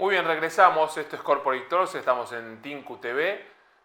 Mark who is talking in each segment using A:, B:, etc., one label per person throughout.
A: Muy bien, regresamos. Esto es Corporate Talks, estamos en Tinku TV.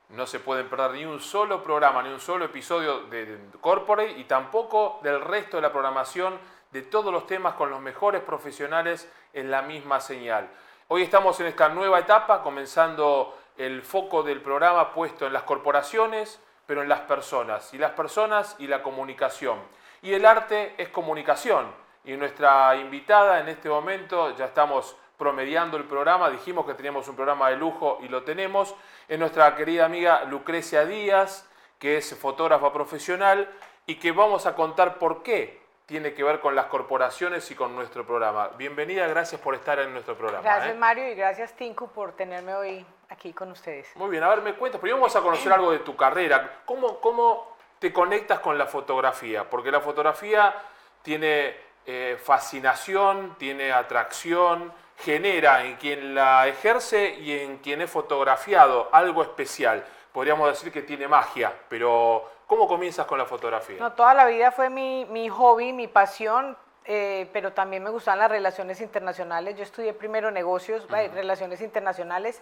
A: No se pueden perder ni un solo programa, ni un solo episodio de Corporate y tampoco del resto de la programación de todos los temas con los mejores profesionales en la misma señal. Hoy estamos en esta nueva etapa, comenzando el foco del programa puesto en las corporaciones, pero en las personas, y las personas y la comunicación. Y el arte es comunicación. Y nuestra invitada en este momento, ya estamos promediando el programa, dijimos que teníamos un programa de lujo y lo tenemos, es nuestra querida amiga Lucrecia Díaz, que es fotógrafa profesional y que vamos a contar por qué tiene que ver con las corporaciones y con nuestro programa. Bienvenida, gracias por estar en nuestro programa.
B: Gracias ¿eh? Mario y gracias Tinku por tenerme hoy aquí con ustedes.
A: Muy bien, a ver, me cuentas, primero vamos a conocer algo de tu carrera. ¿Cómo, cómo te conectas con la fotografía? Porque la fotografía tiene eh, fascinación, tiene atracción, genera en quien la ejerce y en quien es fotografiado algo especial. Podríamos decir que tiene magia, pero ¿cómo comienzas con la fotografía?
B: No, toda la vida fue mi, mi hobby, mi pasión, eh, pero también me gustaban las relaciones internacionales. Yo estudié primero negocios, relaciones internacionales,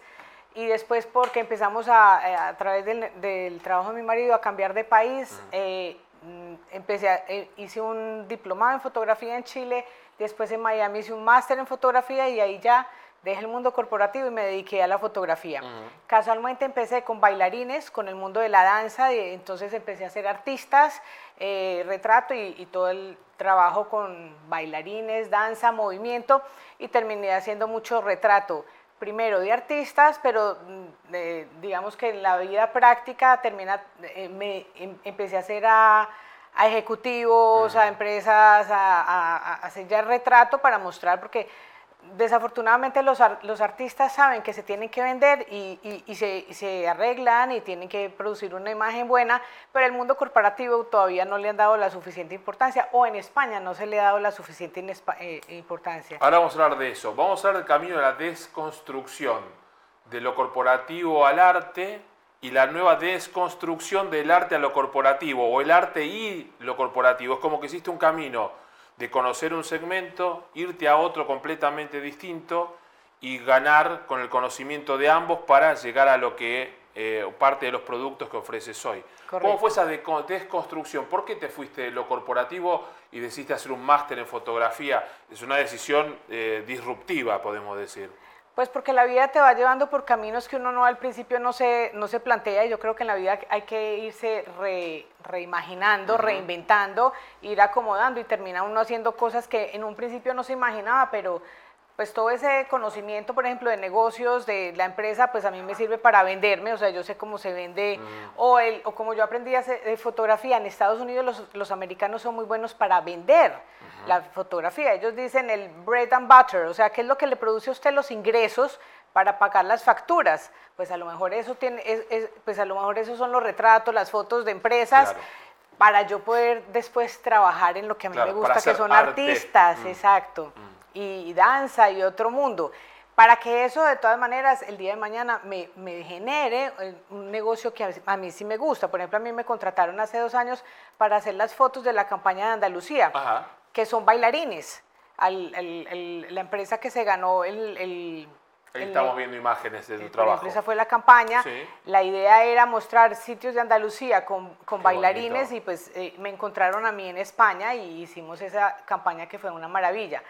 B: y después porque empezamos a, eh, a través del, del, trabajo de mi marido a cambiar de país, eh, empecé a, hice un diplomado en fotografía en Chile, Después en Miami hice un máster en fotografía y ahí ya dejé el mundo corporativo y me dediqué a la fotografía. Casualmente empecé con bailarines, con el mundo de la danza, y entonces empecé a hacer artistas, eh, retrato y, todo el trabajo con bailarines, danza, movimiento y terminé haciendo mucho retrato. Primero de artistas, pero mm, digamos que en la vida práctica termina, eh, me em, empecé a hacer a a ejecutivos, a empresas, a, hacer ya retrato para mostrar, porque desafortunadamente los, los artistas saben que se tienen que vender y, y, se, se, arreglan y tienen que producir una imagen buena, pero el mundo corporativo todavía no le han dado la suficiente importancia o en España no se le ha dado la suficiente eh, importancia.
A: Ahora vamos a hablar de eso, vamos a hablar del camino de la desconstrucción de lo corporativo al arte y la nueva desconstrucción del arte a lo corporativo o el arte y lo corporativo. Es como que hiciste un camino de conocer un segmento, irte a otro completamente distinto y ganar con el conocimiento de ambos para llegar a lo que eh, parte de los productos que ofreces hoy. ¿Cómo fue esa desconstrucción? ¿Por qué te fuiste de lo corporativo y decidiste hacer un máster en fotografía? Es una decisión eh, disruptiva, podemos decir.
B: Pues porque la vida te va llevando por caminos que uno no al principio no se, no se plantea y yo creo que en la vida hay que irse reimaginando, reinventando, ir acomodando y termina uno haciendo cosas que en un principio no se imaginaba, pero pues todo ese conocimiento, por ejemplo, de negocios, de la empresa, pues a mí me sirve para venderme, o sea, yo sé cómo se vende, o, el, o como yo aprendí a hacer de fotografía, en Estados Unidos los, los, americanos son muy buenos para vender la fotografía, ellos dicen el bread and butter, o sea, ¿qué es lo que le produce a usted los ingresos para pagar las facturas? Pues a lo mejor eso tiene, pues a lo mejor esos son los retratos, las fotos de empresas. para yo poder después trabajar en lo que a mí me gusta, que son artistas, mm. exacto. Mm y danza y otro mundo. Para que eso de todas maneras el día de mañana me, me genere eh, un negocio que a mí sí me gusta. Por ejemplo, a mí me contrataron hace dos años para hacer las fotos de la campaña de Andalucía, que son bailarines. la empresa que se ganó el,
A: el Ahí estamos viendo imágenes de tu trabajo.
B: Esa fue la campaña. La idea era mostrar sitios de Andalucía con, con bailarines y pues eh, me encontraron a mí en España y hicimos esa campaña que fue una maravilla.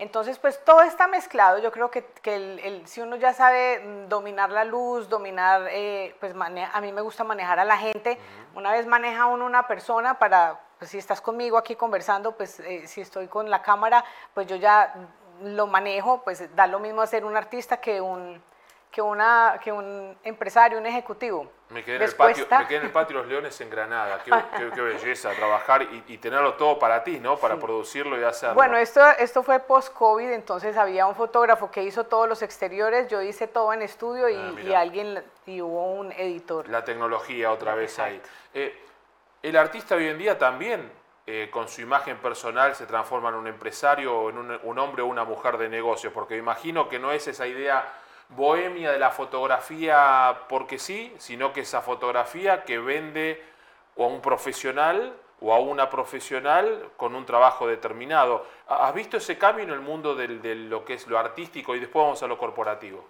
B: Entonces, pues todo está mezclado. Yo creo que, el, si uno ya sabe dominar la luz, dominar, eh, pues a mí me gusta manejar a la gente. Una vez maneja uno una persona para, pues si estás conmigo aquí conversando, pues eh, si estoy con la cámara, pues yo ya lo manejo, pues da lo mismo hacer un artista que un, que, una, que un empresario, un ejecutivo.
A: Me quedé, en el patio, me quedé en el patio Los Leones en Granada. Qué, belleza trabajar y, tenerlo todo para ti, ¿no? Para producirlo y hacerlo.
B: Bueno, esto, esto fue post-COVID, entonces había un fotógrafo que hizo todos los exteriores, yo hice todo en estudio y, ah, alguien, y hubo un editor.
A: La tecnología otra vez ahí. Eh, el artista hoy en día también, eh, con su imagen personal, se transforma en un empresario o en un, un hombre o una mujer de negocio, porque me imagino que no es esa idea bohemia de la fotografía porque sí, sino que esa fotografía que vende a un profesional o a una profesional con un trabajo determinado. ¿Has visto ese cambio en el mundo de lo que es lo artístico y después vamos a lo corporativo?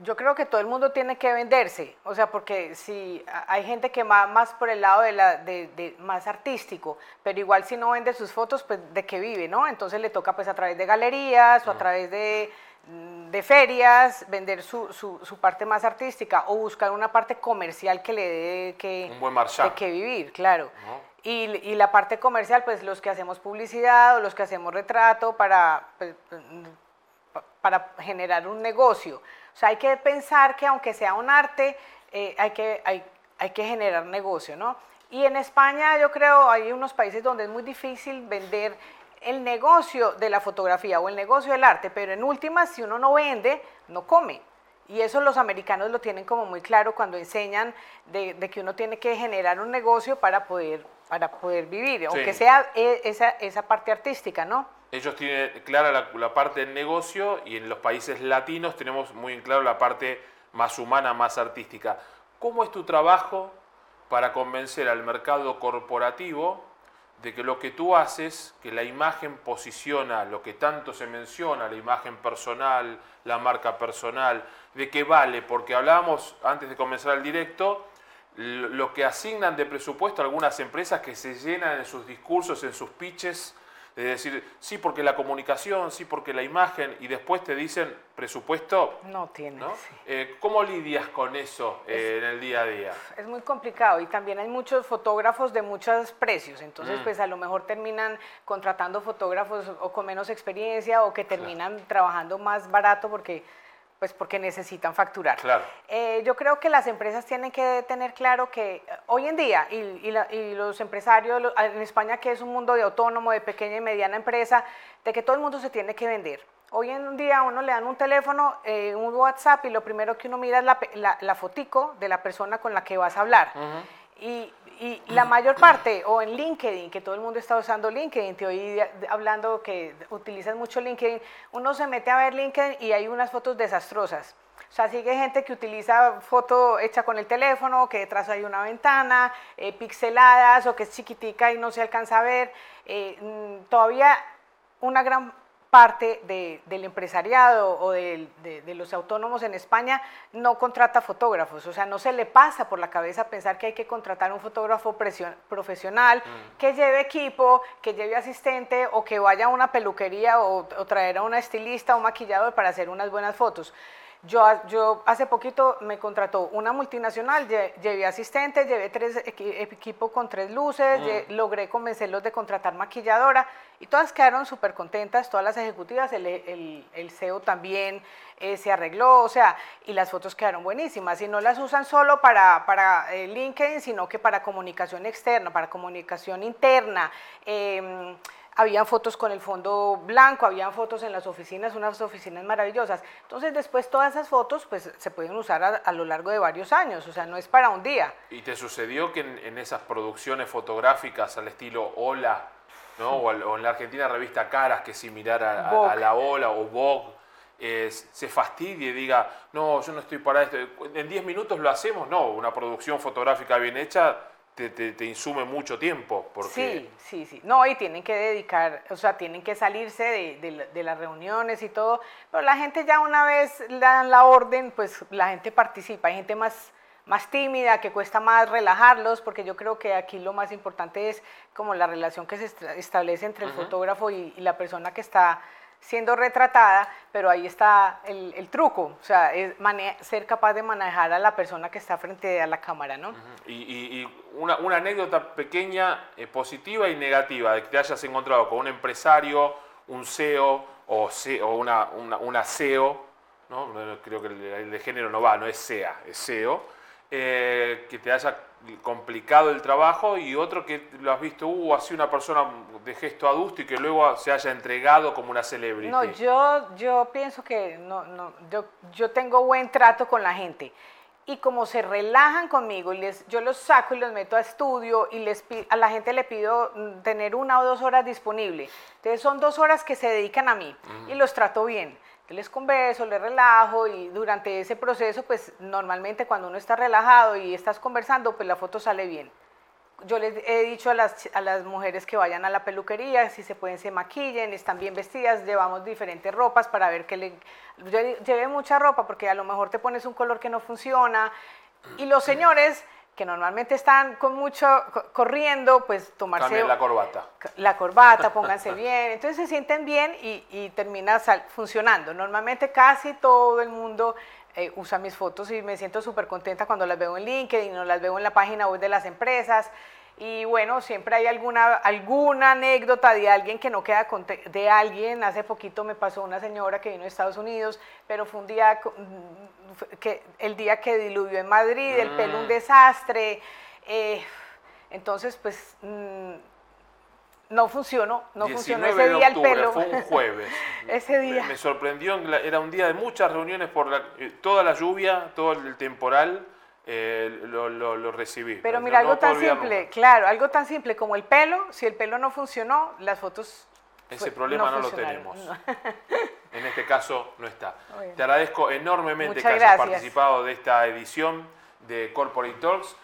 B: Yo creo que todo el mundo tiene que venderse, o sea, porque si hay gente que va más por el lado de, la, de, más artístico, pero igual si no vende sus fotos, pues de qué vive, ¿no? Entonces le toca pues a través de galerías o a través de, de ferias vender su, su, su, parte más artística o buscar una parte comercial que le dé que,
A: Un buen
B: de que vivir, claro. Y, y, la parte comercial, pues los que hacemos publicidad o los que hacemos retrato para, pues, para generar un negocio. O sea, hay que pensar que aunque sea un arte, eh, hay, que, hay, hay que generar negocio, ¿no? Y en España yo creo hay unos países donde es muy difícil vender el negocio de la fotografía o el negocio del arte, pero en últimas, si uno no vende, no come. Y eso los americanos lo tienen como muy claro cuando enseñan de, que uno tiene que generar un negocio para poder, para poder vivir, aunque sea e, esa, esa parte artística, ¿no?
A: ellos tienen clara la, parte del negocio y en los países latinos tenemos muy en claro la parte más humana, más artística. ¿Cómo es tu trabajo para convencer al mercado corporativo de que lo que tú haces, que la imagen posiciona lo que tanto se menciona, la imagen personal, la marca personal, de que vale, porque hablábamos antes de comenzar el directo, lo que asignan de presupuesto algunas empresas que se llenan en sus discursos, en sus pitches, de decir, sí porque la comunicación, sí porque la imagen, y después te dicen presupuesto.
B: No tiene.
A: Eh, ¿Cómo lidias con eso eh, en el día a día?
B: Es muy complicado y también hay muchos fotógrafos de muchos precios, entonces mm. pues a lo mejor terminan contratando fotógrafos o con menos experiencia o que terminan trabajando más barato porque pues porque necesitan facturar.
A: Claro.
B: Eh, yo creo que las empresas tienen que tener claro que eh, hoy en día, y, los empresarios en España, que es un mundo de autónomo, de pequeña y mediana empresa, de que todo el mundo se tiene que vender. Hoy en día a uno le dan un teléfono, eh, un WhatsApp, y lo primero que uno mira es la, la, fotico de la persona con la que vas a hablar. Y la mayor parte, o en LinkedIn, que todo el mundo está usando LinkedIn, te oí hablando que utilizas mucho LinkedIn, uno se mete a ver LinkedIn y hay unas fotos desastrosas. O sea, sigue gente que utiliza foto hecha con el teléfono, que detrás hay una ventana, eh, pixeladas o que es chiquitica y no se alcanza a ver. Eh, mm, todavía una gran parte del empresariado o de, los autónomos en España no contrata fotógrafos, o sea, no se le pasa por la cabeza pensar que hay que contratar un fotógrafo profesional mm. que lleve equipo, que lleve asistente o que vaya a una peluquería o, o traer a una estilista o maquillador para hacer unas buenas fotos. Yo, yo hace poquito me contrató una multinacional, llevé asistente, llevé tres equipos con tres luces, mm. logré convencerlos de contratar maquilladora y todas quedaron súper contentas, todas las ejecutivas, el, el, CEO también eh, se arregló, o sea, y las fotos quedaron buenísimas y no las usan solo para, para eh, LinkedIn, sino que para comunicación externa, para comunicación interna. Em, habían fotos con el fondo blanco, habían fotos en las oficinas, unas oficinas maravillosas. Entonces después todas esas fotos pues se pueden usar a, lo largo de varios años, o sea, no es para un día.
A: ¿Y te sucedió que en, esas producciones fotográficas al estilo Hola, ¿no? o, en la Argentina revista Caras, que es similar a, la Hola o Vogue, se fastidie y diga, no, yo no estoy para esto, en 10 minutos lo hacemos, no, una producción fotográfica bien hecha te, insume mucho tiempo. Porque...
B: Sí, sí, sí. No, y tienen que dedicar, o sea, tienen que salirse de, de, las reuniones y todo, pero la gente ya una vez le dan la orden, pues la gente participa, hay gente más, más tímida, que cuesta más relajarlos, porque yo creo que aquí lo más importante es como la relación que se establece entre el fotógrafo y, y la persona que está siendo retratada, pero ahí está el, truco, o sea, es ser capaz de manejar a la persona que está frente a la cámara, ¿no?
A: Y, una, anécdota pequeña, eh, positiva y negativa, de que te hayas encontrado con un empresario, un CEO o, o una, una, CEO, ¿no? creo que el, de género no va, no es SEA, es CEO, eh, que te haya complicado el trabajo y otro que lo has visto, uh, sido una persona de gesto adusto y que luego se haya entregado como una celebrity.
B: No, yo, yo pienso que no, no, yo, yo tengo buen trato con la gente y como se relajan conmigo y les, yo los saco y los meto a estudio y les a la gente le pido mm, tener una o dos horas disponible. Entonces son dos horas que se dedican a mí y los trato bien les converso, les relajo y durante ese proceso, pues normalmente cuando uno está relajado y estás conversando, pues la foto sale bien. yo les he dicho a las, a las mujeres que vayan a la peluquería, si se pueden se maquillen, están bien vestidas, llevamos diferentes ropas para ver que le... Llevé mucha ropa porque a lo mejor te pones un color que no funciona. Y los señores que normalmente están con mucho corriendo, pues tomarse
A: Cambien la corbata.
B: La corbata, pónganse bien. Entonces se sienten bien y, y termina funcionando. Normalmente casi todo el mundo eh, usa mis fotos y me siento súper contenta cuando las veo en LinkedIn o las veo en la página web de las empresas. Y bueno, siempre hay alguna, alguna anécdota de alguien que no queda de alguien. Hace poquito me pasó una señora que vino de Estados Unidos, pero fue un día que el día que diluvió en Madrid, el pelo un mm. desastre. Eh, entonces, pues mm, no funcionó, no funcionó ese día el pelo.
A: Fue un jueves.
B: ese día.
A: Me, sorprendió, era un día de muchas reuniones por eh, toda la lluvia, todo el temporal. Eh, lo, recibí.
B: Pero mira, algo tan simple, claro, algo tan simple como el pelo, si el pelo no funcionó, las fotos...
A: Ese problema no, lo tenemos. En este caso no está. Te agradezco enormemente que hayas participado de esta edición de Corporate Talks